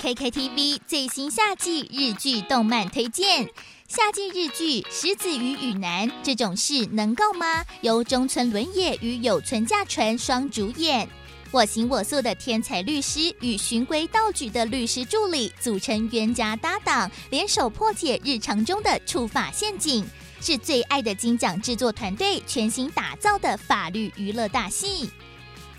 KKTV 最新夏季日剧动漫推荐，夏季日剧《石子与雨男》这种事能够吗？由中村伦也与有村架纯双主演，我行我素的天才律师与循规蹈矩的律师助理组成冤家搭档，联手破解日常中的触法陷阱，是最爱的金奖制作团队全新打造的法律娱乐大戏。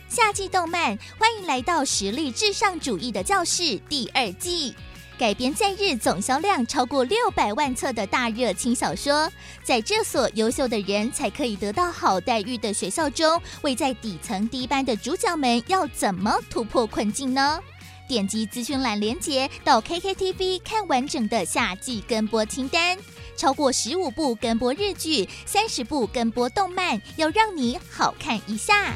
夏季动漫，欢迎来到实力至上主义的教室第二季，改编在日总销量超过六百万册的大热轻小说，在这所优秀的人才可以得到好待遇的学校中，位在底层低班的主角们要怎么突破困境呢？点击资讯栏连接到 KKTV 看完整的夏季跟播清单，超过十五部跟播日剧，三十部跟播动漫，要让你好看一下。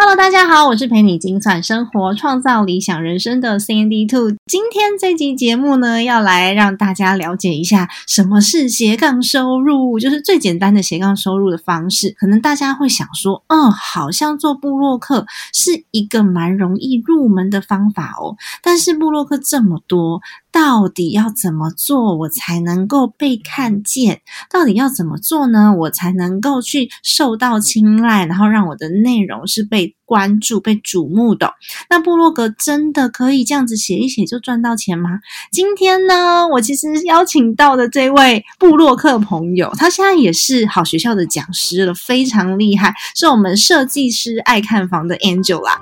Hello，大家好，我是陪你精算生活、创造理想人生的 Sandy Two。今天这集节目呢，要来让大家了解一下什么是斜杠收入，就是最简单的斜杠收入的方式。可能大家会想说，嗯，好像做布洛克是一个蛮容易入门的方法哦。但是布洛克这么多。到底要怎么做，我才能够被看见？到底要怎么做呢？我才能够去受到青睐，然后让我的内容是被关注、被瞩目的。那部落格真的可以这样子写一写就赚到钱吗？今天呢，我其实邀请到的这位布洛克朋友，他现在也是好学校的讲师了，非常厉害，是我们设计师爱看房的 Angela。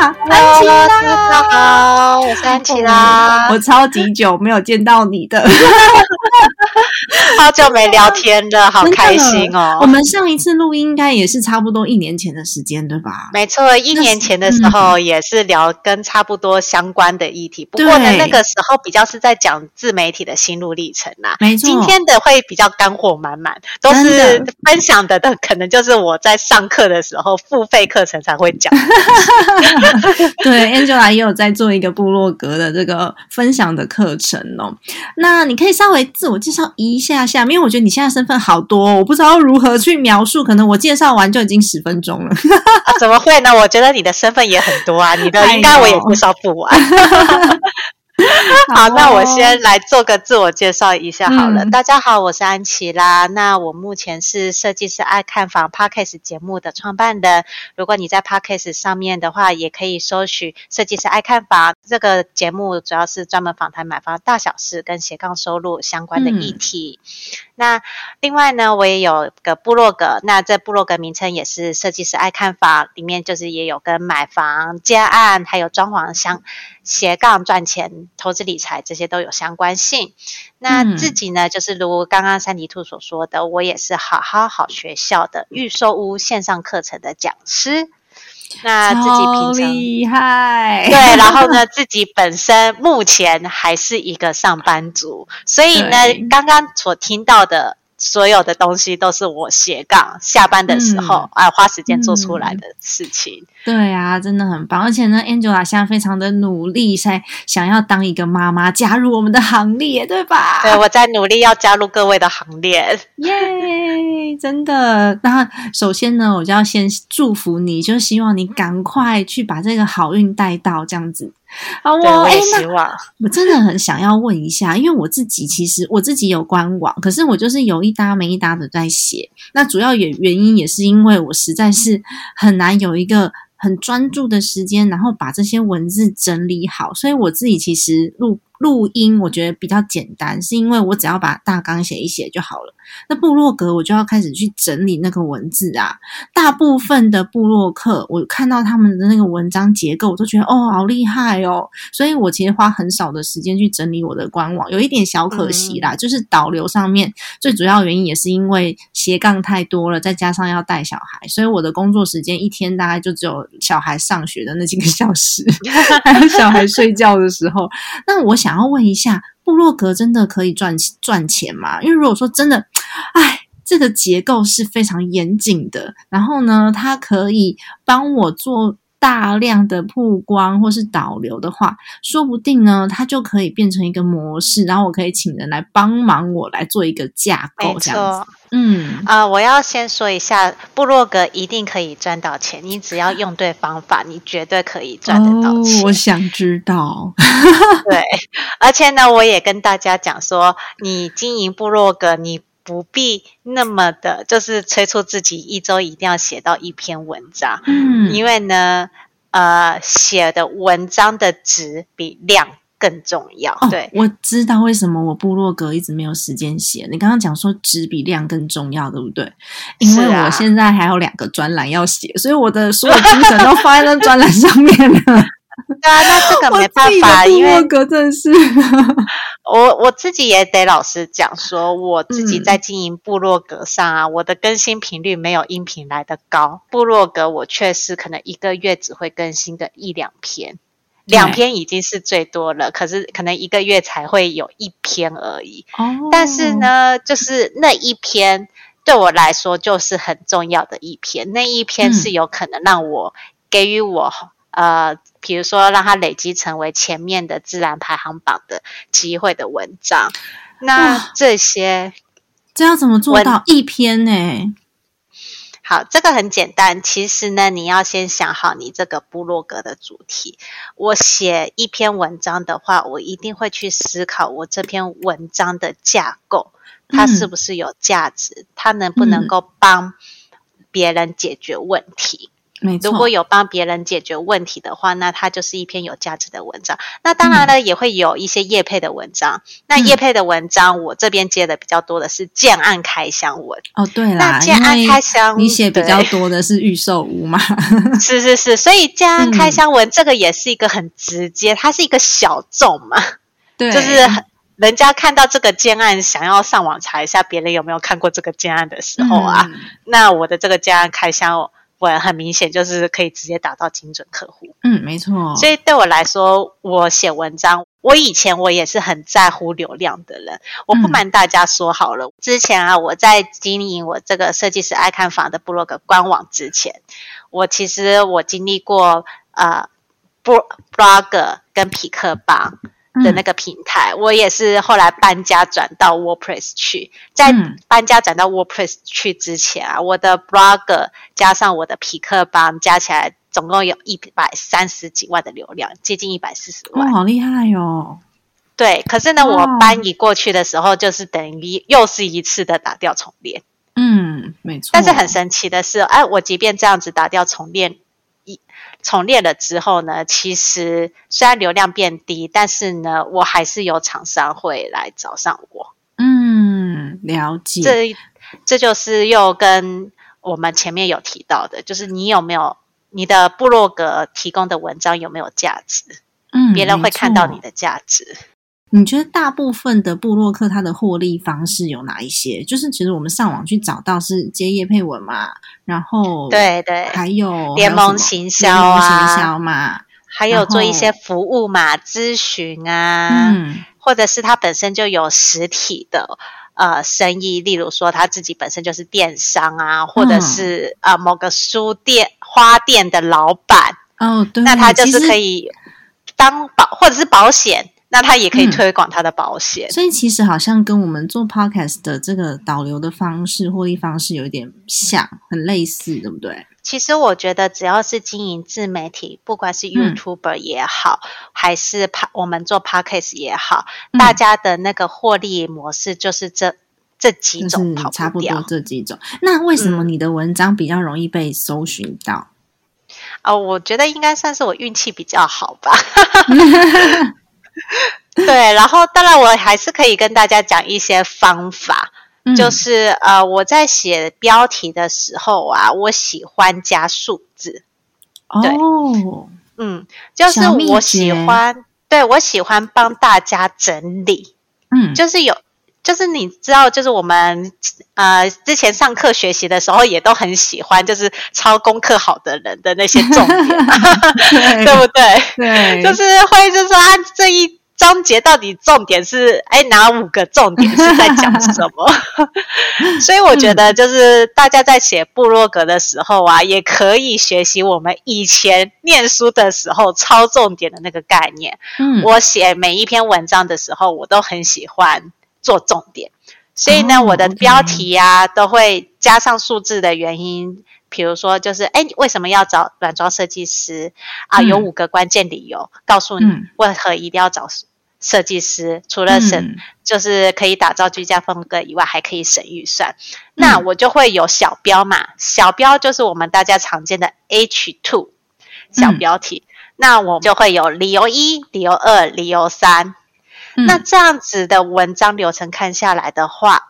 安琪拉，大家好，我是安琪拉。我超级久没有见到你的，好久没聊天了，好开心哦。我们上一次录音应该也是差不多一年前的时间，对吧？没错，一年前的时候也是聊跟差不多相关的议题。不过呢，那个时候比较是在讲自媒体的心路历程啦。没错，今天的会比较干货满满，都是分享的但，可能就是我在上课的时候付费课程才会讲。对，Angela 也有在做一个部落格的这个分享的课程哦。那你可以稍微自我介绍一下下，因为我觉得你现在身份好多，我不知道如何去描述。可能我介绍完就已经十分钟了。怎么会呢？我觉得你的身份也很多啊，你的应该我也介绍不完。好，那我先来做个自我介绍一下好了。大家好，我是安琪拉。那我目前是设计师爱看房 Podcast 节目的创办人。如果你在 Podcast 上面的话，也可以搜取设计师爱看房这个节目，主要是专门访谈买房大小事跟斜杠收入相关的议题。那另外呢，我也有个部落格，那这部落格名称也是设计师爱看房，里面就是也有跟买房、接案还有装潢相斜杠赚钱。投资理财这些都有相关性。那自己呢，就是如刚刚三迪兔所说的，我也是好好好学校的预售屋线上课程的讲师。那自己平常厉害，对，然后呢，自己本身目前还是一个上班族，所以呢，刚刚所听到的。所有的东西都是我斜杠下班的时候啊花时间做出来的事情。对啊，真的很棒。而且呢，Angela 现在非常的努力，在想要当一个妈妈，加入我们的行列，对吧？对，我在努力要加入各位的行列。耶，真的。那首先呢，我就要先祝福你，就希望你赶快去把这个好运带到，这样子。好，我哎，那我真的很想要问一下，因为我自己其实我自己有官网，可是我就是有一搭没一搭的在写。那主要原原因也是因为我实在是很难有一个很专注的时间，然后把这些文字整理好。所以我自己其实录录音我觉得比较简单，是因为我只要把大纲写一写就好了。那部落格我就要开始去整理那个文字啊。大部分的部落客，我看到他们的那个文章结构，我都觉得哦，好厉害哦。所以我其实花很少的时间去整理我的官网，有一点小可惜啦。就是导流上面最主要原因也是因为斜杠太多了，再加上要带小孩，所以我的工作时间一天大概就只有小孩上学的那几个小时，还 有 小孩睡觉的时候。那我想然后问一下，布洛格真的可以赚赚钱吗？因为如果说真的，哎，这个结构是非常严谨的，然后呢，它可以帮我做大量的曝光或是导流的话，说不定呢，它就可以变成一个模式，然后我可以请人来帮忙我来做一个架构，这样子。嗯啊，我要先说一下，部落格一定可以赚到钱，你只要用对方法，你绝对可以赚得到钱。我想知道，对，而且呢，我也跟大家讲说，你经营部落格，你不必那么的，就是催促自己一周一定要写到一篇文章，嗯，因为呢，呃，写的文章的值比量。更重要，对，我知道为什么我部落格一直没有时间写。你刚刚讲说值比量更重要，对不对？因为我现在还有两个专栏要写，所以我的所有精神都放在那专栏上面了。对啊，那这个 没办法，因为格真是 我我自己也得老实讲，说我自己在经营部落格上啊，我的更新频率没有音频来的高。部落格我确实可能一个月只会更新个一两篇。两篇已经是最多了，可是可能一个月才会有一篇而已。哦，但是呢，就是那一篇对我来说就是很重要的一篇，那一篇是有可能让我给予我呃，比如说让它累积成为前面的自然排行榜的机会的文章。那这些这要怎么做到一篇呢？好，这个很简单。其实呢，你要先想好你这个部落格的主题。我写一篇文章的话，我一定会去思考我这篇文章的架构，它是不是有价值，它能不能够帮别人解决问题。如果有帮别人解决问题的话，那它就是一篇有价值的文章。那当然了，也会有一些业配的文章。那业配的文章，我这边接的比较多的是建案开箱文。哦，对啦，建案开箱，你写比较多的是预售屋嘛？是是是，所以建案开箱文这个也是一个很直接，它是一个小众嘛。对，就是人家看到这个建案，想要上网查一下别人有没有看过这个建案的时候啊，那我的这个建案开箱。文很明显就是可以直接打到精准客户。嗯，没错。所以对我来说，我写文章，我以前我也是很在乎流量的人。我不瞒大家说好了，之前啊，我在经营我这个设计师爱看房的部落格官网之前，我其实我经历过呃，blog 跟匹克邦。的那个平台，我也是后来搬家转到 WordPress 去。在搬家转到 WordPress 去之前啊，我的 Blogger 加上我的匹克邦加起来，总共有一百三十几万的流量，接近一百四十万。哇，好厉害哟！对，可是呢，我搬移过去的时候，就是等于又是一次的打掉重练。嗯，没错。但是很神奇的是，哎，我即便这样子打掉重练。重列了之后呢，其实虽然流量变低，但是呢，我还是有厂商会来找上我。嗯，了解。这这就是又跟我们前面有提到的，就是你有没有你的部落格提供的文章有没有价值？嗯，别人会看到你的价值。你觉得大部分的部落客他的获利方式有哪一些？就是其实我们上网去找到是接业配文嘛，然后对对，还有联盟行销啊，行销嘛，还有做一些服务嘛，咨询啊，嗯，或者是他本身就有实体的呃生意，例如说他自己本身就是电商啊，或者是呃某个书店花店的老板哦，对，那他就是可以当保或者是保险。那他也可以推广他的保险，所以其实好像跟我们做 podcast 的这个导流的方式、获利方式有一点像，很类似，对不对？其实我觉得，只要是经营自媒体，不管是 YouTuber 也好，还是 p 我们做 podcast 也好，大家的那个获利模式就是这这几种，差不多这几种。那为什么你的文章比较容易被搜寻到？哦，我觉得应该算是我运气比较好吧。对，然后当然我还是可以跟大家讲一些方法，嗯。就是呃我在写标题的时候啊，我喜欢加数字，对。哦，嗯，就是我喜欢，对我喜欢帮大家整理，嗯，就是有。就是你知道，就是我们呃之前上课学习的时候，也都很喜欢，就是抄功课好的人的那些重点，对不对？对，就是会就是说啊，这一章节到底重点是哎哪五个重点是在讲什么？所以我觉得就是大家在写部落格的时候啊，也可以学习我们以前念书的时候抄重点的那个概念。嗯，我写每一篇文章的时候，我都很喜欢做重点，所以呢，哦我的标题啊都会加上数字的原因。比如说，就是哎，为什么要找软装设计师啊？嗯有五个关键理由，告诉你嗯为何一定要找设计师。除了省，嗯就是可以打造居家风格以外，还可以省预算。那嗯我就会有小标嘛，小标就是我们大家常见的 H two 小嗯标题。那我就会有理由一、理由二、理由三。嗯。那这样子的文章流程看下来的话，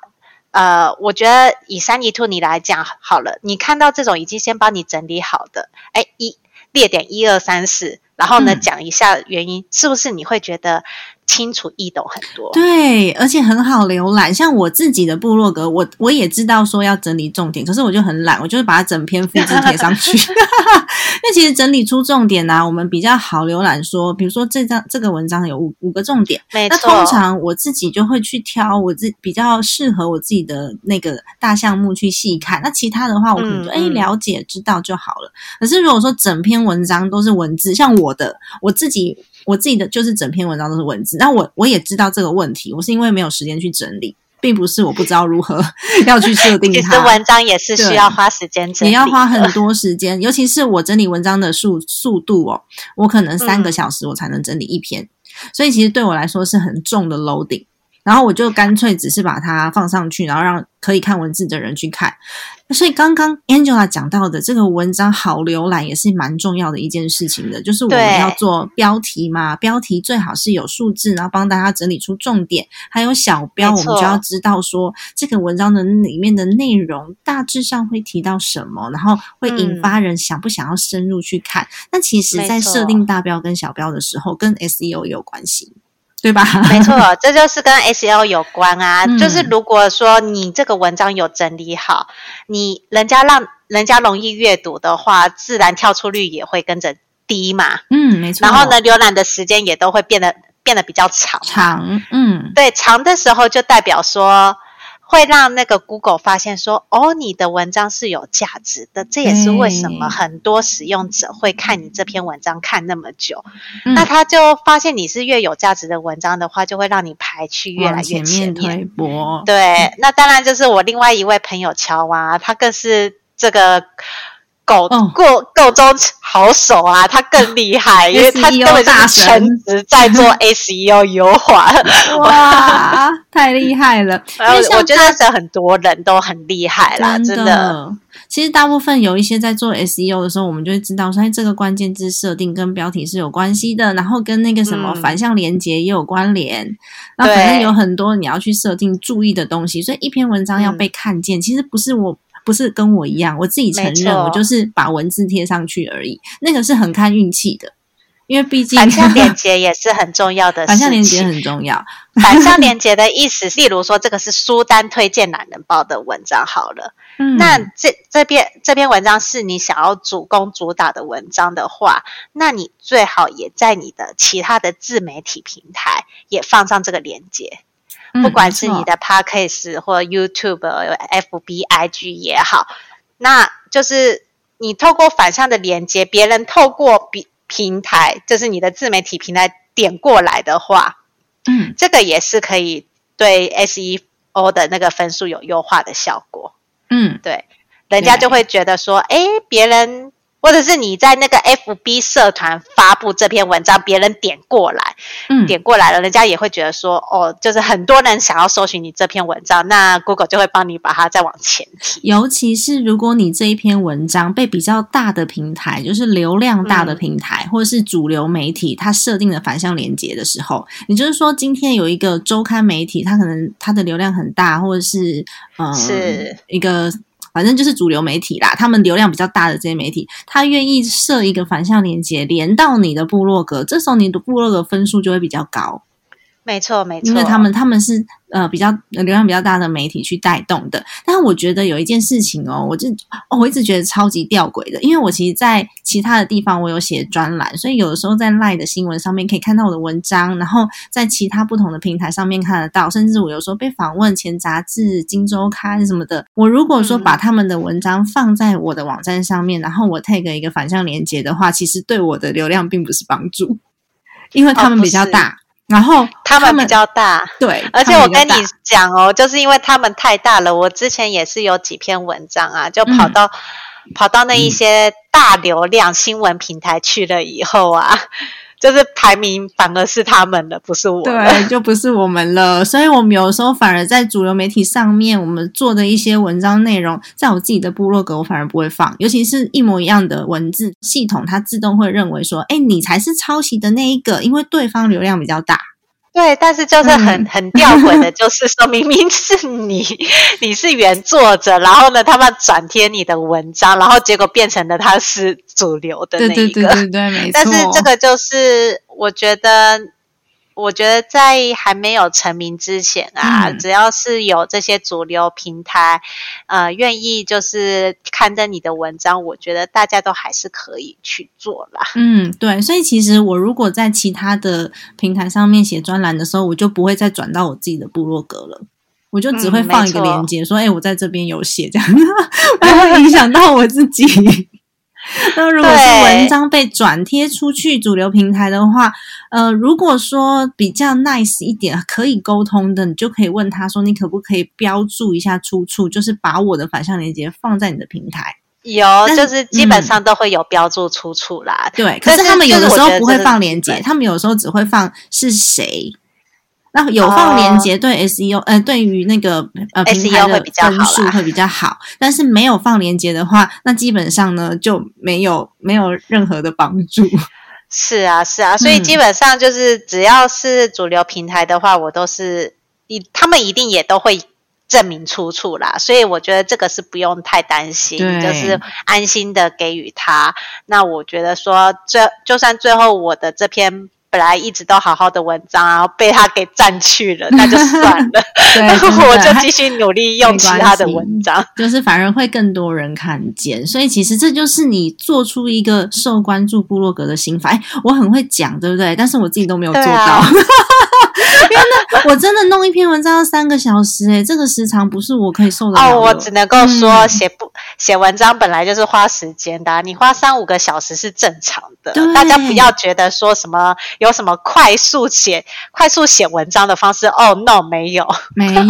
呃，我觉得以三一兔你来讲好了，你看到这种已经先帮你整理好的，哎，一列点一二三四，然后呢、嗯。讲一下原因，是不是你会觉得清楚易懂很多？对，而且很好浏览。像我自己的部落格，我我也知道说要整理重点，可是我就很懒，我就是把它整篇复制贴上去。那其实整理出重点呢、啊我们比较好浏览说。比如说这张这个文章有五五个重点，那通常我自己就会去挑我自比较适合我自己的那个大项目去细看。那其他的话，我可能就哎、了解知道就好了。可是如果说整篇文章都是文字，像我的我自己我自己的就是整篇文章都是文字，那我我也知道这个问题，我是因为没有时间去整理，并不是我不知道如何 要去设定其实它。文章也是需要花时间整理，也要花很。多时间，尤其是我整理文章的速速度哦，我可能三个嗯小时我才能整理一篇，所以其实对我来说是很重的 loading。然后我就干脆只是把它放上去，然后让可以看文字的人去看。所以刚刚 Angela 讲到的这个文章好浏览也是蛮重要的一件事情的，就是我们要做标题嘛，标题最好是有数字，然后帮大家整理出重点，还有小标，我们就要知道说这个文章的里面的内容大致上会提到什么，然后会引嗯发人想不想要深入去看。那其实，在设定大标跟小标的时候，跟 SEO 有关系，对吧？没错，这就是跟 SEO 有关啊。嗯就是如果说你这个文章有整理好，你人家让人家容易阅读的话，自然跳出率也会跟着低嘛。嗯，没错。然后呢，浏览的时间也都会变得变得比较长。长，嗯，对，长的时候就代表说。会让那个 Google 发现说，哦，你的文章是有价值的，这也是为什么很多使用者会看你这篇文章看那么久。嗯那他就发现你是越有价值的文章的话，就会让你排序越来越往前前面。对，那当然就是我另外一位朋友乔啊，他更是这个狗哦过够中好手啊，他更厉害，因为他根本是神全职在做 SEO 优化。哇，太厉害了！因呃为我觉得是很多人都很厉害啦，真真的。其实大部分有一些在做 SEO 的时候，我们就会知道说，哎，这个关键字设定跟标题是有关系的，然后跟那个什么嗯反向连接也有关联。那反正有很多你要去设定注意的东西，所以一篇文章要被看见，其实不是我。不是跟我一样，我自己承认，我就是把文字贴上去而已。那个是很看运气的，因为毕竟反向连 接也是很重要的事情。反向连接很重要。反向连接的意思，例如说这个是书单推荐懒人包的文章好了，嗯，那这这篇这篇文章是你想要主攻主打的文章的话，那你最好也在你的其他的自媒体平台也放上这个连接，嗯不管是你的 Podcast 或 YouTube、FB、IG 也好，那就是你透过反向的连接，别人透过比平台，就是你的自媒体平台点过来的话，嗯。这个也是可以对 SEO 的那个分数有优化的效果。嗯。对，人家就会觉得说，哎，别人或者是你在那个 FB 社团发布这篇文章，别人点过来，嗯，点过来了，人家也会觉得说，哦，就是很多人想要搜寻你这篇文章，那 Google 就会帮你把它再往前提。尤其是如果你这一篇文章被比较大的平台，就是流量大的平台，或者是主流媒体，它设定的反向连接的时候，也就是说，今天有一个周刊媒体，它可能它的流量很大，或者是呃，是一个。反正就是主流媒体啦，他们流量比较大的这些媒体，他愿意设一个反向连接，连到你的部落格，这时候你的部落格分数就会比较高。没错，没错，因为他们他们是呃比较流量比较大的媒体去带动的。但是我觉得有一件事情哦，我就哦我一直觉得超级吊诡的，因为我其实，在其他的地方我有写专栏，所以有的时候在赖的新闻上面可以看到我的文章，然后在其他不同的平台上面看得到，甚至我有时候被访问前杂志、金周刊什么的。我如果说把他们的文章放在我的网站上面，然后我 take 一个反向连接的话，其实对我的流量并不是帮助，因为他们比较大。然后他们比较大，对，而且我跟你讲哦，就是因为他们太大了。我之前也是有几篇文章啊，就跑到跑到那一些大流量新闻平台去了以后啊。就是排名反而是他们的，不是我。对，就不是我们了。所以我们有时候反而在主流媒体上面，我们做的一些文章内容，在我自己的部落格，我反而不会放。尤其是一模一样的文字，系统它自动会认为说，哎，你才是抄袭的那一个，因为对方流量比较大。对，但是就是很很吊诡的，就是说明明是你，你是原作者，然后呢，他们转贴你的文章，然后结果变成了他是主流的那一个，对对对对对，没 错。但是这个就是我觉得。我觉得在还没有成名之前啊，只要是有这些主流平台，呃，愿意就是刊登你的文章，我觉得大家都还是可以去做啦。嗯，对，所以其实我如果在其他的平台上面写专栏的时候，我就不会再转到我自己的部落格了，我就只会放一个链接，说：“哎，我在这边有写，这样 不会影响到我自己。” 那如果是文章被转贴出去主流平台的话，呃，如果说比较 nice 一点，可以沟通的，你就可以问他说，你可不可以标注一下出处，就是把我的反向链接放在你的平台。有，就是基本上都会有标注出处啦。对，可是他们有的时候不会放链接，他们有时候只会放是谁。那有放连接对 SEO，呃，对于那个呃平台的分数会比较好，但是没有放连接的话，那基本上呢就没有没有任何的帮助。是啊，是啊，所以基本上就是只要是主流平台的话，我都是一他们一定也都会证明出处啦，所以我觉得这个是不用太担心，就是安心的给予他。那我觉得说，这就算最后我的这篇。本来一直都好好的文章，然后被他给占去了，那就算了。然后我就继续努力用其他的文章，就是反而会更多人看见。所以其实这就是你做出一个受关注部落格的心法。哎，我很会讲，对不对？但是我自己都没有做到。因为那我真的弄一篇文章要三个小时，哎，这个时长不是我可以受的。哦，我只能够说写不写文章本来就是花时间的，你花三五个小时是正常的。大家不要觉得说什么有什么快速写快速写文章的方式。哦，no，没有，没有。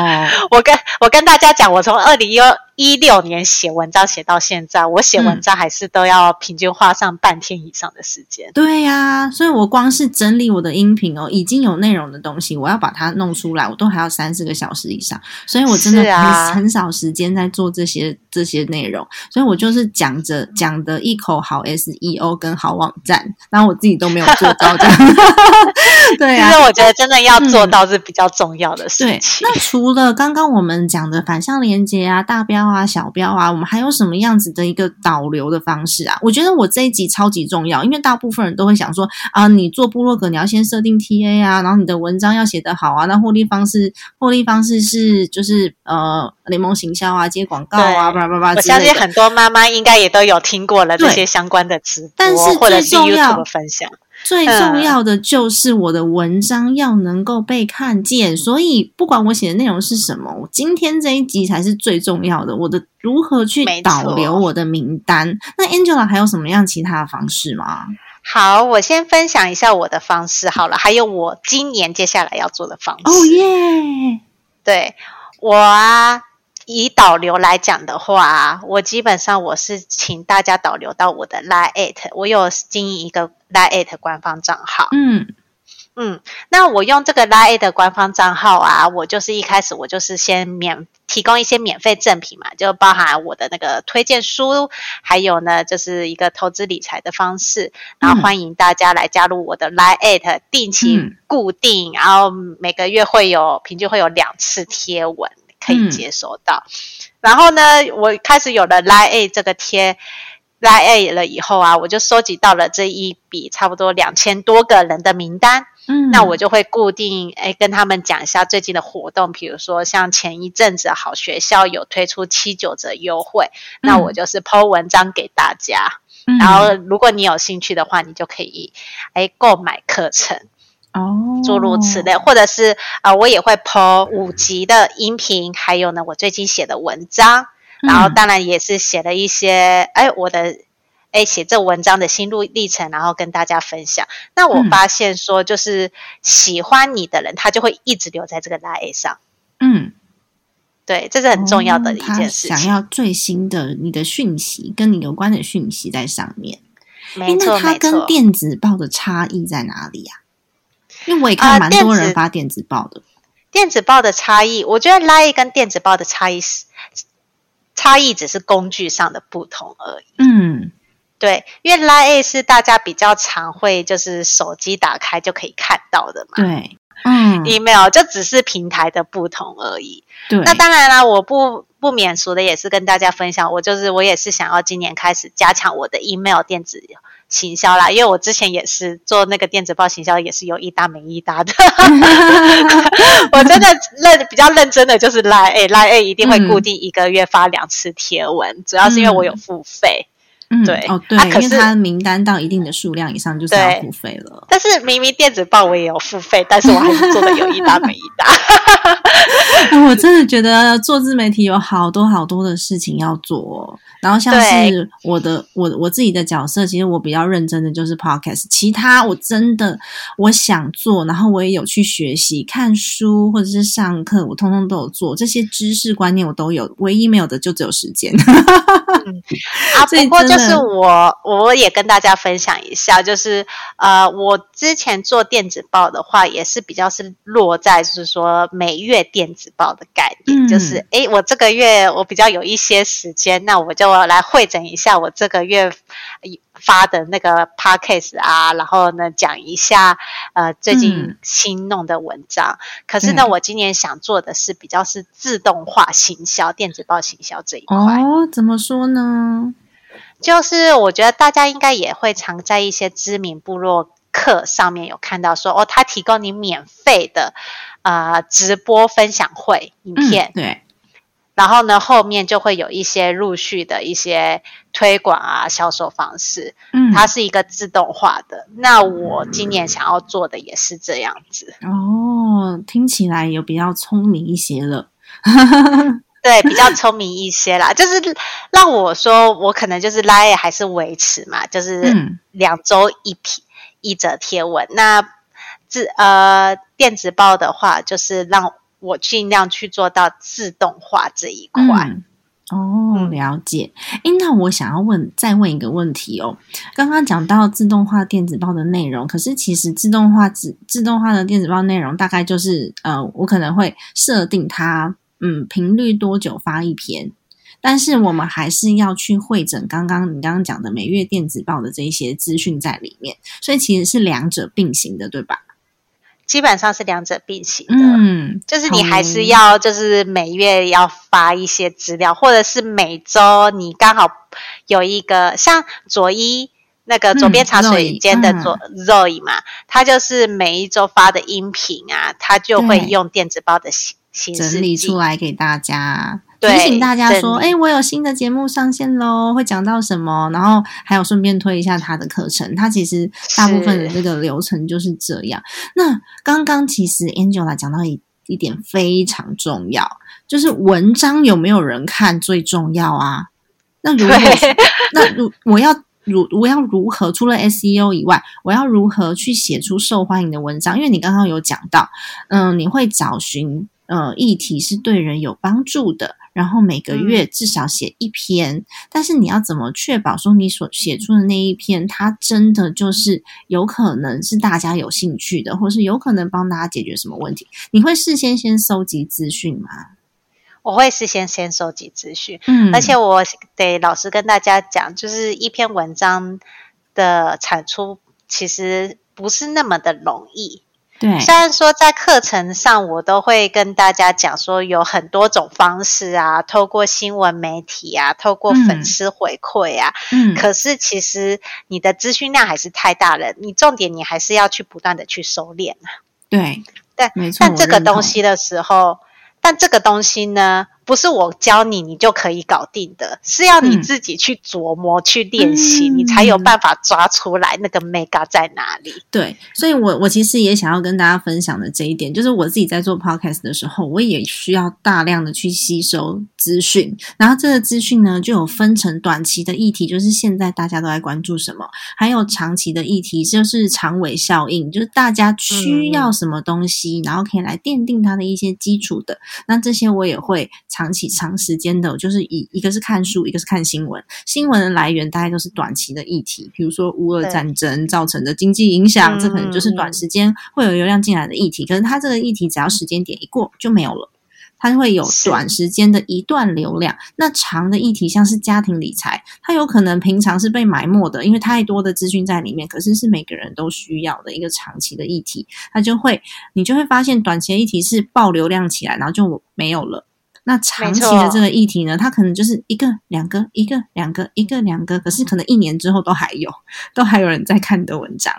我跟我跟大家讲，我从二零一一六年写文章写到现在，我写文章还是都要平均花上半天以上的时间。对呀，所以我光是整理我的音频哦，已经有内容的东西，我要把它弄出来，我都还要三四个小时以上。所以我真的很很少时间在做这些这些内容。所以我就是讲着讲的一口好 SEO 跟好网站，然后我自己都没有做到这样。对啊，其实我觉得真的要做到是比较重要的事情。那除了刚刚我们讲的反向连接啊、大标。啊，小标啊，我们还有什么样子的一个导流的方式啊？我觉得我这一集超级重要，因为大部分人都会想说啊，你做部落格你要先设定 TA 啊，然后你的文章要写得好啊，那获利方式获利方式是就是呃联盟行销啊，接广告啊，叭叭叭。我相信很多妈妈应该也都有听过了这些相关的直播或者是 YouTube 分享。最重要的就是我的文章要能够被看见，所以不管我写的内容是什么，我今天这一集才是最重要的。我的如何去导流我的名单？那 Angela 还有什么样其他的方式吗？好，我先分享一下我的方式好了，还有我今年接下来要做的方式。哦耶！对我啊。以导流来讲的话，我基本上我是请大家导流到我的 Line，我有经营一个 Line 官方账号。嗯。嗯，那我用这个 Line 的官方账号啊，我就是一开始我就是先免提供一些免费赠品嘛，就包含我的那个推荐书，还有呢就是一个投资理财的方式，然后欢迎大家来加入我的 Line，定期固定，然后每个月会有平均会有两次贴文可以接收到，然后呢，我开始有了 Line 这个贴。Line A 了以后啊，我就收集到了这一笔差不多两千多个人的名单。嗯，那我就会固定哎跟他们讲一下最近的活动，比如说像前一阵子好学校有推出七九折优惠，那我就是抛文章给大家。然后如果你有兴趣的话，你就可以哎购买课程哦，诸如此类，或者是啊我也会抛五集的音频，还有呢我最近写的文章。然后当然也是写了一些，哎，我的，哎，写这文章的心路历程，然后跟大家分享。那我发现说，就是喜欢你的人，他就会一直留在这个 line 上。嗯，对，这是很重要的一件事情。想要最新的你的讯息，跟你有关的讯息在上面。没错，它跟电子报的差异在哪里呀？因为我也看蛮多人发电子报的。电子报的差异，我觉得 line 跟电子报的差异是。差异只是工具上的不同而已。嗯，对，因为 Line 是大家比较常会就是手机打开就可以看到的嘛。对，嗯，email 就只是平台的不同而已。对，那当然啦，我不不免俗的也是跟大家分享，我就是我也是想要今年开始加强我的 email 电子。行销啦，因为我之前也是做那个电子报行销，也是有一搭没一搭的。我真的认比较认真的就是来 A 来 A 一定会固定一个月发两次贴文，主要是因为我有付费。嗯，对哦，对，因为它名单到一定的数量以上就是要付费了。但是明明电子报我也有付费，但是我还是做的有一搭没一搭。我真的觉得做自媒体有好多好多的事情要做。然后像是我的我我自己的角色，其实我比较认真的就是 podcast，其他我真的我想做，然后我也有去学习看书或者是上课，我通通都有做，这些知识观念我都有，唯一没有的就只有时间。啊，不过就是我我也跟大家分享一下，就是呃，我之前做电子报的话，也是比较是落在就是说每月电子报的概念，就是哎，我这个月我比较有一些时间，那我就。我来会诊一下我这个月发的那个 podcast 啊，然后呢讲一下呃最近新弄的文章。可是呢，我今年想做的是比较是自动化行销、电子报行销这一块。哦，怎么说呢？就是我觉得大家应该也会常在一些知名部落客上面有看到说，哦，他提供你免费的呃直播分享会影片。对。然后呢，后面就会有一些陆续的一些推广啊、销售方式。嗯，它是一个自动化的。那我今年想要做的也是这样子。哦，听起来有比较聪明一些了。对，比较聪明一些啦。就是让我说，我可能就是拉也还是维持嘛，就是两周一批一则贴文。那自呃电子报的话，就是让。我尽量去做到自动化这一块。哦，了解。哎，那我想要问，再问一个问题哦。刚刚讲到自动化电子报的内容，可是其实自动化自自动化的电子报内容，大概就是呃，我可能会设定它，嗯，频率多久发一篇。但是我们还是要去会诊刚刚你刚刚讲的每月电子报的这一些资讯在里面，所以其实是两者并行的，对吧？基本上是两者并行的，嗯，就是你还是要，就是每月要发一些资料，或者是每周你刚好有一个像左一那个左边茶水间的左 Zoe 嘛，他就是每一周发的音频啊，他就会用电子报的形整理出来给大家。提醒大家说，哎，我有新的节目上线喽，会讲到什么？然后还有顺便推一下他的课程。他其实大部分的这个流程就是这样。那刚刚其实 Angela 讲到一一点非常重要，就是文章有没有人看最重要啊？那如果那如我要如我要如何除了 SEO 以外，我要如何去写出受欢迎的文章？因为你刚刚有讲到，嗯，你会找寻呃议题是对人有帮助的。然后每个月至少写一篇。但是你要怎么确保说你所写出的那一篇，它真的就是有可能是大家有兴趣的，或是有可能帮大家解决什么问题？你会事先先搜集资讯吗？我会事先先收集资讯，嗯而且我得老实跟大家讲，就是一篇文章的产出其实不是那么的容易。对，虽然说在课程上我都会跟大家讲说有很多种方式啊，透过新闻媒体啊，透过粉丝回馈啊，嗯，可是其实你的资讯量还是太大了，你重点你还是要去不断的去收敛啊。对，但。但这个东西的时候，但这个东西呢，不是我教你你就可以搞定的，是要你嗯自己去琢磨、去练习，嗯你才有办法抓出来那个 mega 在哪里。对，所以我我其实也想要跟大家分享的这一点，就是我自己在做 podcast 的时候，我也需要大量的去吸收资讯，然后这个资讯呢，就有分成短期的议题，就是现在大家都在关注什么，还有长期的议题，就是长尾效应，就是大家需要什么东西，然后可以来奠定它的一些基础的。那这些我也会长期、长时间的，就是以一个是看书，一个是看新闻。新闻的来源大概都是短期的议题，比如说乌俄战争造成的经济影响，嗯这可能就是短时间会有流量进来的议题。可是它这个议题只要时间点一过就没有了。它会有短时间的一段流量，那长的议题像是家庭理财，它有可能平常是被埋没的，因为太多的资讯在里面，可是是每个人都需要的一个长期的议题，它就会你就会发现短期的议题是爆流量起来，然后就没有了。那长期的这个议题呢，它可能就是一个、两个、一个、两个、一个、两个，可是可能一年之后都还有，都还有人在看你的文章，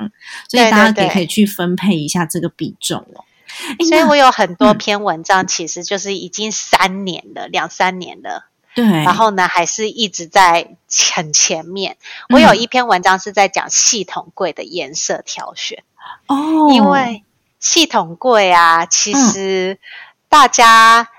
所以大家也可以去分配一下这个比重哦。所以我有很多嗯。篇文章，其实就是已经三年了，两三年了。对，然后呢，还是一直在很前面。我有嗯一篇文章是在讲系统柜的颜色挑选，哦，因为系统柜啊，其嗯。实大家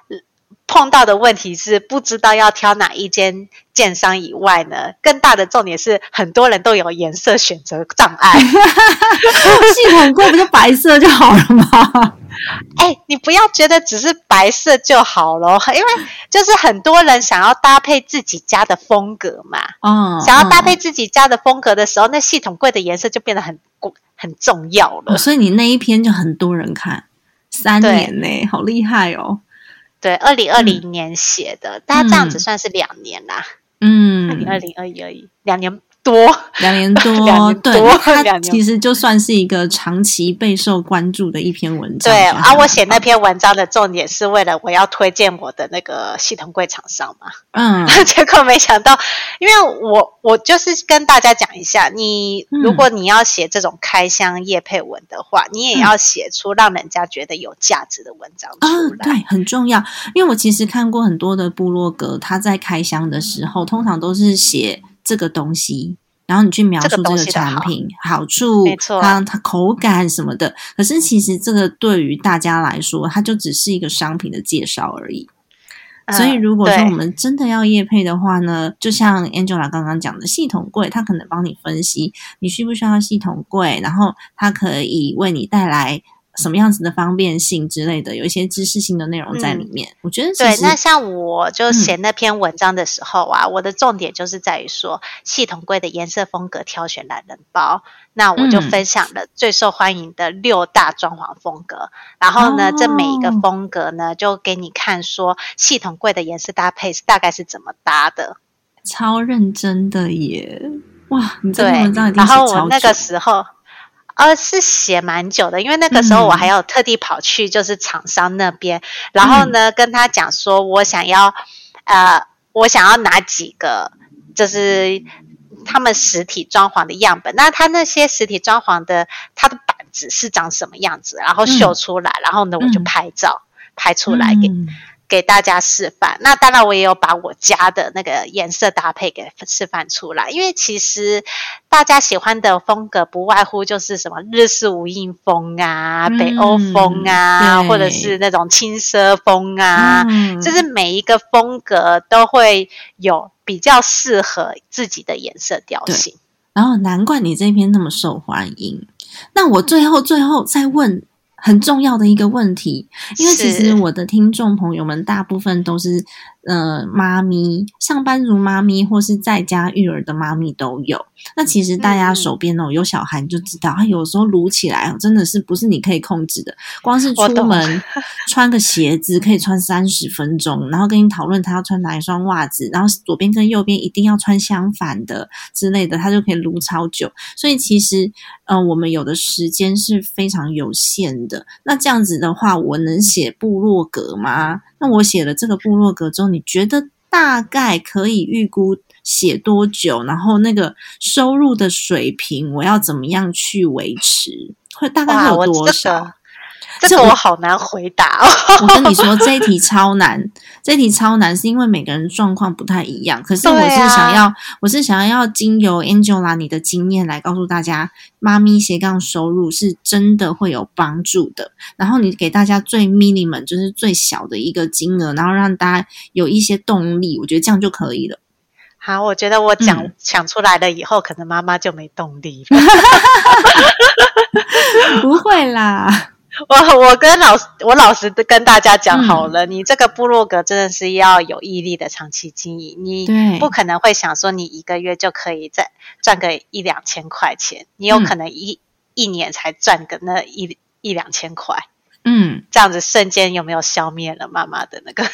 碰到的问题是不知道要挑哪一间建商以外呢，更大的重点是很多人都有颜色选择障碍。系统柜不就白色就好了吗？哎，你不要觉得只是白色就好了，因为就是很多人想要搭配自己家的风格嘛。嗯，想要搭配嗯自己家的风格的时候，那系统柜的颜色就变得很很重要了。哦所以你那一篇就很多人看，三年呢，好厉害哦。对，二零二零年写的，大家这样子算是两年啦。二零二嗯，零二一而已，两年多。两年 多，两年对，它其实就算是一个长期备受关注的一篇文章。对啊，我写那篇文章的重点是为了我要推荐我的那个系统柜厂商嘛。嗯，结果没想到，因为我我就是跟大家讲一下，你嗯如果你要写这种开箱业配文的话，你也要写出让人家觉得有价值的文章啊出，来。对，很重要。因为我其实看过很多的部落格，他在开箱的时候，通常都是写这个东西，然后你去描这个述这个产品好处，没错它它口感什么的。可是其实这个对于大家来说，它就只是一个商品的介绍而已。所以，嗯如果说我们真的要业配的话呢，就像 Angela 刚刚讲的，系统柜它可能帮你分析你需不需要系统柜，然后它可以为你带来什么样子的方便性之类的，有一些知识性的内容在里面。我觉得其对，那像我就嗯写那篇文章的时候啊，我的重点就是在于说系统柜的颜色风格挑选懒人包。那我就嗯分享了最受欢迎的六大装潢风格，然后呢，这每一个哦风格呢，就给你看说系统柜的颜色搭配是大概是怎么搭的。超认真的耶！哇，你这对篇文章一，定然后我那个久时候。呃，是写蛮久的，因为那个时候我嗯。还有特地跑去就是厂商那边，然后呢跟他讲说，我想要，呃，我想要拿几个，就是他们实体装潢的样本。那他那些实体装潢的，它的板子是长什么样子，然后秀出来，然后呢我就嗯。拍照、拍出来给、嗯给大家示范。那当然，我也有把我家的那个颜色搭配给示范出来，因为其实大家喜欢的风格不外乎就是什么日式无印风啊、嗯北欧风啊，或者是那种轻奢风啊，嗯就是每一个风格都会有比较适合自己的颜色调性。然后难怪你这篇那么受欢迎。那我最后最后再问很重要的一个问题，因为其实我的听众朋友们大部分都是呃妈咪、上班族妈咪或是在家育儿的妈咪都有。那其实大家手边哦有小孩，你就知道，他有时候撸起来真的是不是你可以控制的。光是出门 穿个鞋子可以穿三十分钟，然后跟你讨论他要穿哪一双袜子，然后左边跟右边一定要穿相反的之类的，他就可以撸超久。所以其实，呃，我们有的时间是非常有限的。那这样子的话，我能写部落格吗？那我写了这个部落格之后，你觉得大概可以预估写多久？然后那个收入的水平，我要怎么样去维持？会大概会有多少？这个我好难回答哦。我跟你说，这一题超难，这一题超难，是因为每个人状况不太一样。可是我是想要，我是想要经由 Angela 你的经验来告诉大家，妈咪斜杠收入是真的会有帮助的。然后你给大家最 minimum 就是最小的一个金额，然后让大家有一些动力，我觉得这样就可以了。好，我觉得我讲讲出来了以后，可能妈妈就没动力了。不会啦。我我跟老我老实的跟大家讲好了，你这个部落格真的是要有毅力的长期经营，你不可能会想说你一个月就可以再赚个一两千块钱，你有可能一一年才赚个那一一两千块。嗯，这样子瞬间有没有消灭了妈妈的那个？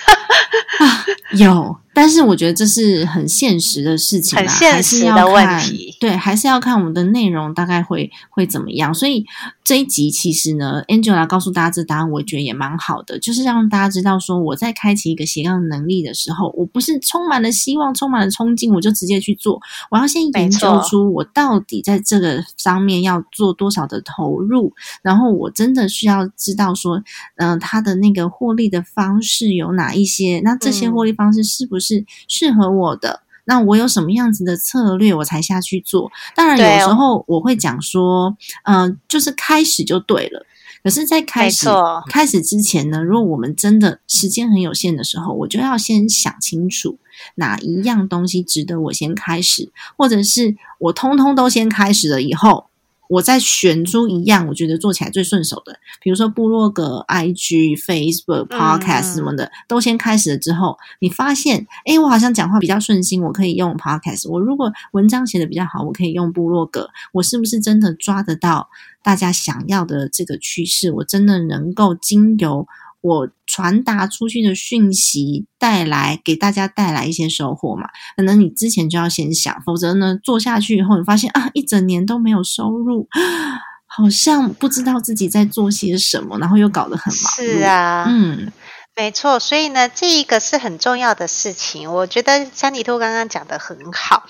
有。但是我觉得这是很现实的事情，很现实的问题。对，还是要看我们的内容大概会会怎么样。所以这一集其实呢，Angela 告诉大家这答案，我觉得也蛮好的，就是让大家知道说，我在开启一个斜杠能力的时候，我不是充满了希望、充满了冲劲，我就直接去做。我要先研究出我到底在这个方面要做多少的投入，然后我真的需要知道说，嗯，他的那个获利的方式有哪一些？那这些获利方式是不是？是适合我的，那我有什么样子的策略，我才下去做。当然，有时候我会讲说，嗯，就是开始就对了。可是，在开始开始之前呢，如果我们真的时间很有限的时候，我就要先想清楚哪一样东西值得我先开始，或者是我通通都先开始了以后。我再选出一样，我觉得做起来最顺手的，比如说部落格、IG、Facebook、Podcast 什么的，都先开始了之后，你发现，哎，我好像讲话比较顺心，我可以用 Podcast。我如果文章写的比较好，我可以用部落格。我是不是真的抓得到大家想要的这个趋势？我真的能够经由。我传达出去的讯息带来给大家带来一些收获嘛？可能你之前就要先想，否则呢，做下去以后你发现啊，一整年都没有收入，好像不知道自己在做些什么，然后又搞得很忙。是啊，嗯。没错，所以呢，这一个是很重要的事情。我觉得山里兔刚刚讲的很好，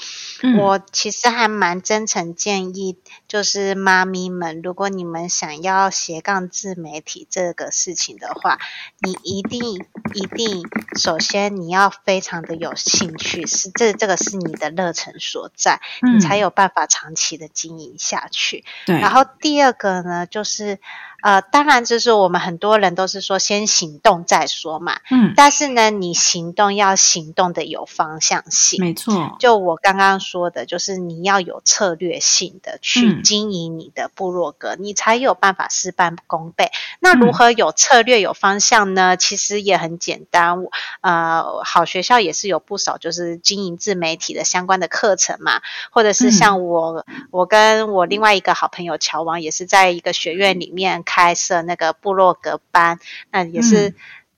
我其实还蛮真诚建议，就是妈咪们，如果你们想要斜杠自媒体这个事情的话，你一定一定，首先你要非常的有兴趣，是这这个是你的热忱所在，你才有办法长期的经营下去。对，然后第二个呢，就是。呃，当然，就是我们很多人都是说先行动再说嘛。嗯，但是呢，你行动要行动的有方向性，没错。就我刚刚说的，就是你要有策略性的去经营你的部落格，你才有办法事半功倍。那如何有策略、有方向呢？其实也很简单。呃，好学校也是有不少就是经营自媒体的相关的课程嘛，或者是像我，我跟我另外一个好朋友乔王，也是在一个学院里面。开设那个部落格班，那也是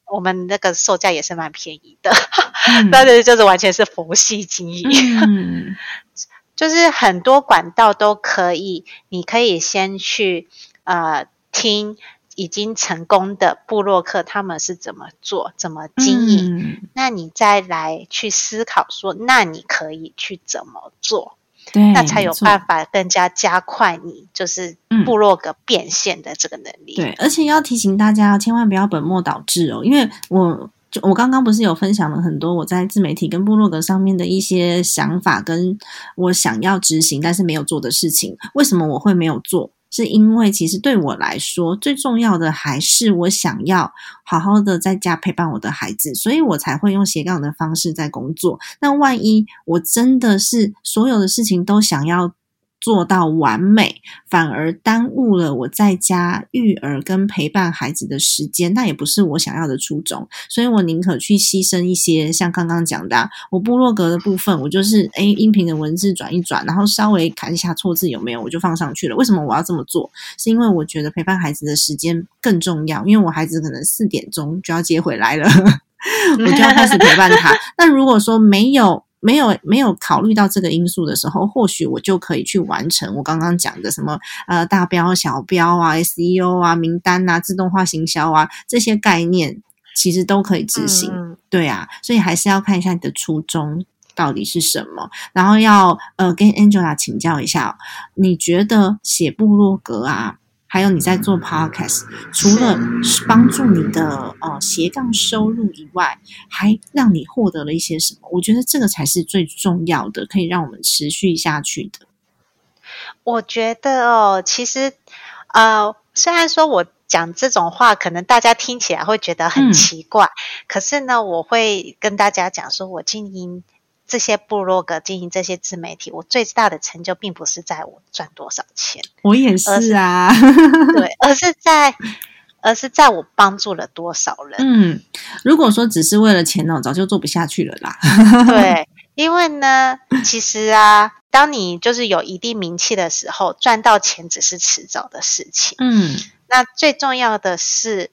我们那个售价也是蛮便宜的，但是就是完全是佛系经营，就是很多管道都可以，你可以先去呃听已经成功的布洛克他们是怎么做、怎么经营，那你再来去思考说，那你可以去怎么做。那才有办法更加加快你就是部落格变现的这个能力。对，而且要提醒大家，千万不要本末倒置哦。因为我就我刚刚不是有分享了很多我在自媒体跟部落格上面的一些想法，跟我想要执行但是没有做的事情。为什么我会没有做？是因为其实对我来说，最重要的还是我想要好好的在家陪伴我的孩子，所以我才会用斜杠的方式在工作。那万一我真的是所有的事情都想要做到完美，反而耽误了我在家育儿跟陪伴孩子的时间，那也不是我想要的初衷。所以我宁可去牺牲一些，像刚刚讲的，我部落格的部分，我就是诶音频的文字转一转，然后稍微看一下错字有没有，我就放上去了。为什么我要这么做？是因为我觉得陪伴孩子的时间更重要，因为我孩子可能四点钟就要接回来了，我就要开始陪伴他。那如果说没有，没有没有考虑到这个因素的时候，或许我就可以去完成我刚刚讲的什么呃大标小标啊、SEO 啊、名单啊、自动化行销啊这些概念，其实都可以执行。对啊，所以还是要看一下你的初衷到底是什么，然后要呃跟 Angela 请教一下，你觉得写部落格啊？还有你在做 podcast，除了帮助你的呃斜杠收入以外，还让你获得了一些什么？我觉得这个才是最重要的，可以让我们持续下去的。我觉得哦，其实呃，虽然说我讲这种话，可能大家听起来会觉得很奇怪，可是呢，我会跟大家讲说，我经营。这些部落格经营这些自媒体，我最大的成就并不是在我赚多少钱，我也是啊，对，而是在，而是在我帮助了多少人。嗯，如果说只是为了钱呢，早就做不下去了啦。对，因为呢，其实啊，当你就是有一定名气的时候，赚到钱只是迟早的事情。嗯，那最重要的是，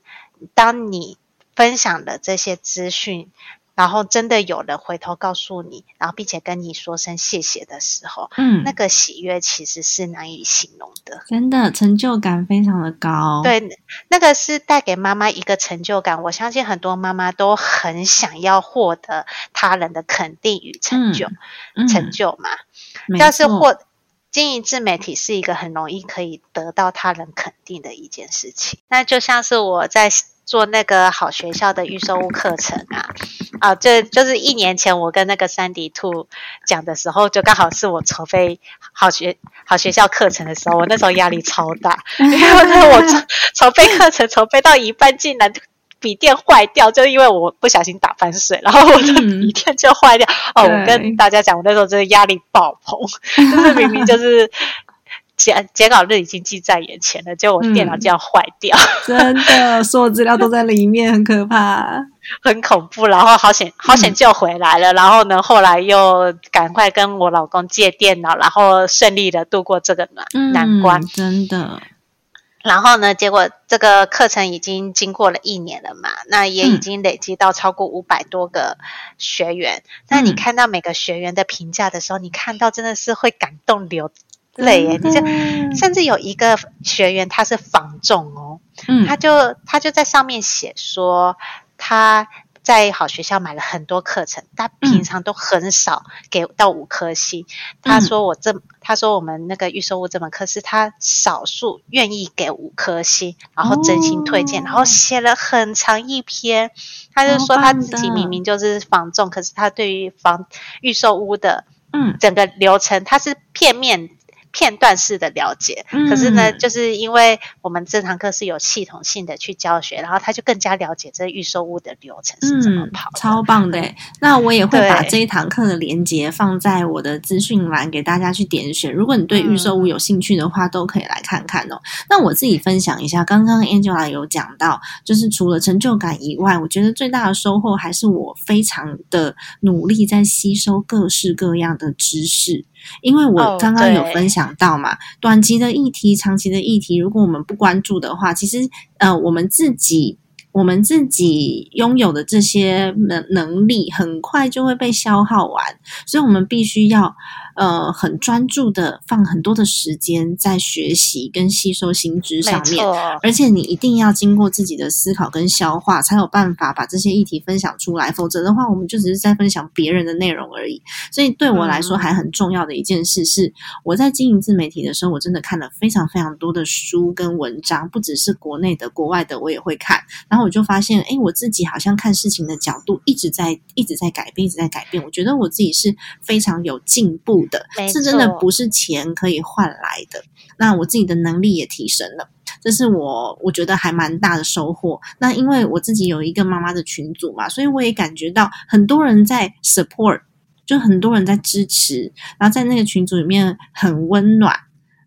当你分享的这些资讯。然后真的有人回头告诉你，然后并且跟你说声谢谢的时候，嗯，那个喜悦其实是难以形容的，真的成就感非常的高。对，那个是带给妈妈一个成就感。我相信很多妈妈都很想要获得他人的肯定与成就，成就嘛。要是获经营自媒体是一个很容易可以得到他人肯定的一件事情。那就像是我在。做那个好学校的预售物课程啊，啊，这就是一年前我跟那个三 D 兔讲的时候，就刚好是我筹备好学好学校课程的时候，我那时候压力超大，因为我筹筹备课程筹备到一半，竟然笔电坏掉，就因为我不小心打翻水，然后我的笔电就坏掉。哦，我跟大家讲，我那时候真的压力爆棚，就是明明就是。截截稿日已经记在眼前了，结果我电脑就要坏掉，真的，所有资料都在里面，很可怕，很恐怖。然后好险，好险救回来了。然后呢，后来又赶快跟我老公借电脑，然后顺利的度过这个难难关。真的。然后呢，结果这个课程已经经过了一年了嘛，那也已经累积到超过五百多个学员。那你看到每个学员的评价的时候，你看到真的是会感动流。累耶！你就甚至有一个学员，他是仿重哦，嗯，他就他就在上面写说，他在好学校买了很多课程，他平常都很少给到五颗星。他说我这，他说我们那个预售屋这门课是他少数愿意给五颗星，然后真心推荐，然后写了很长一篇。他就说他自己明明就是仿重，可是他对于房预售屋的嗯整个流程，他是片面。片段式的了解，可是呢，就是因为我们这堂课是有系统性的去教学，然后他就更加了解这预售物的流程是怎么跑。超棒的！那我也会把这一堂课的连接放在我的资讯栏给大家去点选。如果你对预售物有兴趣的话，都可以来看看哦。那我自己分享一下，刚刚 Angela 有讲到，就是除了成就感以外，我觉得最大的收获还是我非常的努力在吸收各式各样的知识。因为我刚刚有分享到嘛，短期的议题、长期的议题，如果我们不关注的话，其实呃，我们自己。我们自己拥有的这些能能力，很快就会被消耗完，所以我们必须要呃很专注的放很多的时间在学习跟吸收新知上面，而且你一定要经过自己的思考跟消化，才有办法把这些议题分享出来，否则的话，我们就只是在分享别人的内容而已。所以对我来说，还很重要的一件事是，我在经营自媒体的时候，我真的看了非常非常多的书跟文章，不只是国内的，国外的我也会看，然后。我就发现，哎，我自己好像看事情的角度一直在一直在改变，一直在改变。我觉得我自己是非常有进步的，是真的不是钱可以换来的。那我自己的能力也提升了，这是我我觉得还蛮大的收获。那因为我自己有一个妈妈的群组嘛，所以我也感觉到很多人在 support 就很多人在支持，然后在那个群组里面很温暖。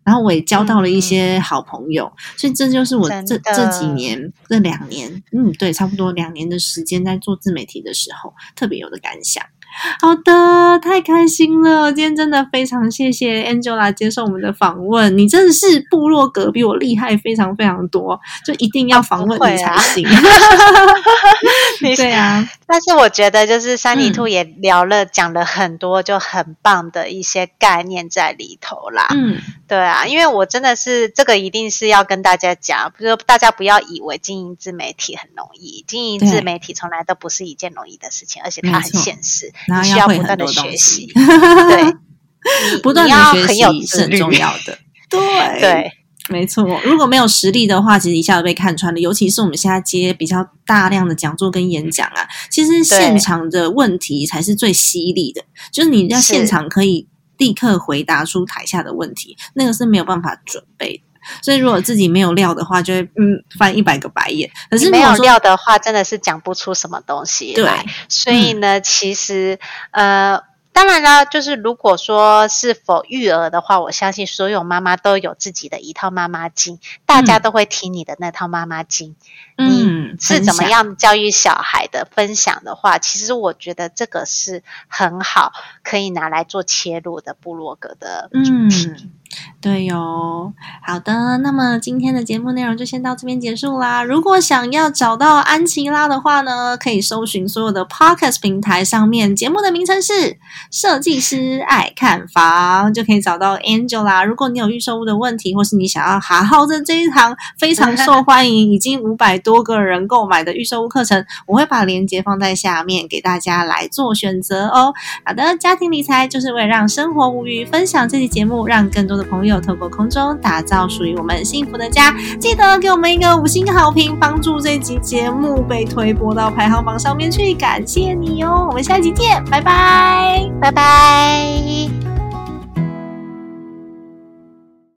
然后我也交到了一些好朋友，所以这就是我这这几年这两年，嗯，对，差不多两年的时间在做自媒体的时候，特别有的感想。好的，太开心了！今天真的非常谢谢 Angela 接受我们的访问，你真的是部落格比我厉害非常非常多，就一定要访问你才行。对啊，但是我觉得就是三里兔也聊了讲了很多就很棒的一些概念在里头啦。嗯，对啊，因为我真的是这个一定是要跟大家讲，不是大家不要以为经营自媒体很容易，经营自媒体从来都不是一件容易的事情，而且它很现实。你需要不断的学习，对，不断的学习是很重要的。对。对，没错。如果没有实力的话，其实一下子被看穿了。尤其是我们现在接比较大量的讲座跟演讲啊，其实现场的问题才是最犀利的。就是你要现场可以立刻回答出台下的问题，那个是没有办法准备。所以，如果自己没有料的话，就会嗯翻一百个白眼。可是没有料的话，真的是讲不出什么东西来。所以呢，其实呃，当然了，就是如果说是否育儿的话，我相信所有妈妈都有自己的一套妈妈经，大家都会听你的那套妈妈经。你是怎么样教育小孩的？分享的话，其实我觉得这个是很好，可以拿来做切入的部落格的主题。对哟，好的，那么今天的节目内容就先到这边结束啦。如果想要找到安琪拉的话呢，可以搜寻所有的 Podcast 平台上面节目的名称是《设计师爱看房》，就可以找到 Angela。如果你有预售屋的问题，或是你想要好好的这一堂非常受 欢迎、已经五百多个人购买的预售屋课程，我会把链接放在下面给大家来做选择哦。好的，家庭理财就是为了让生活无虞，分享这期节目，让更多。的朋友透过空中打造属于我们幸福的家，记得给我们一个五星好评，帮助这集节目被推播到排行榜上面去，感谢你哦！我们下期见，拜拜，拜拜。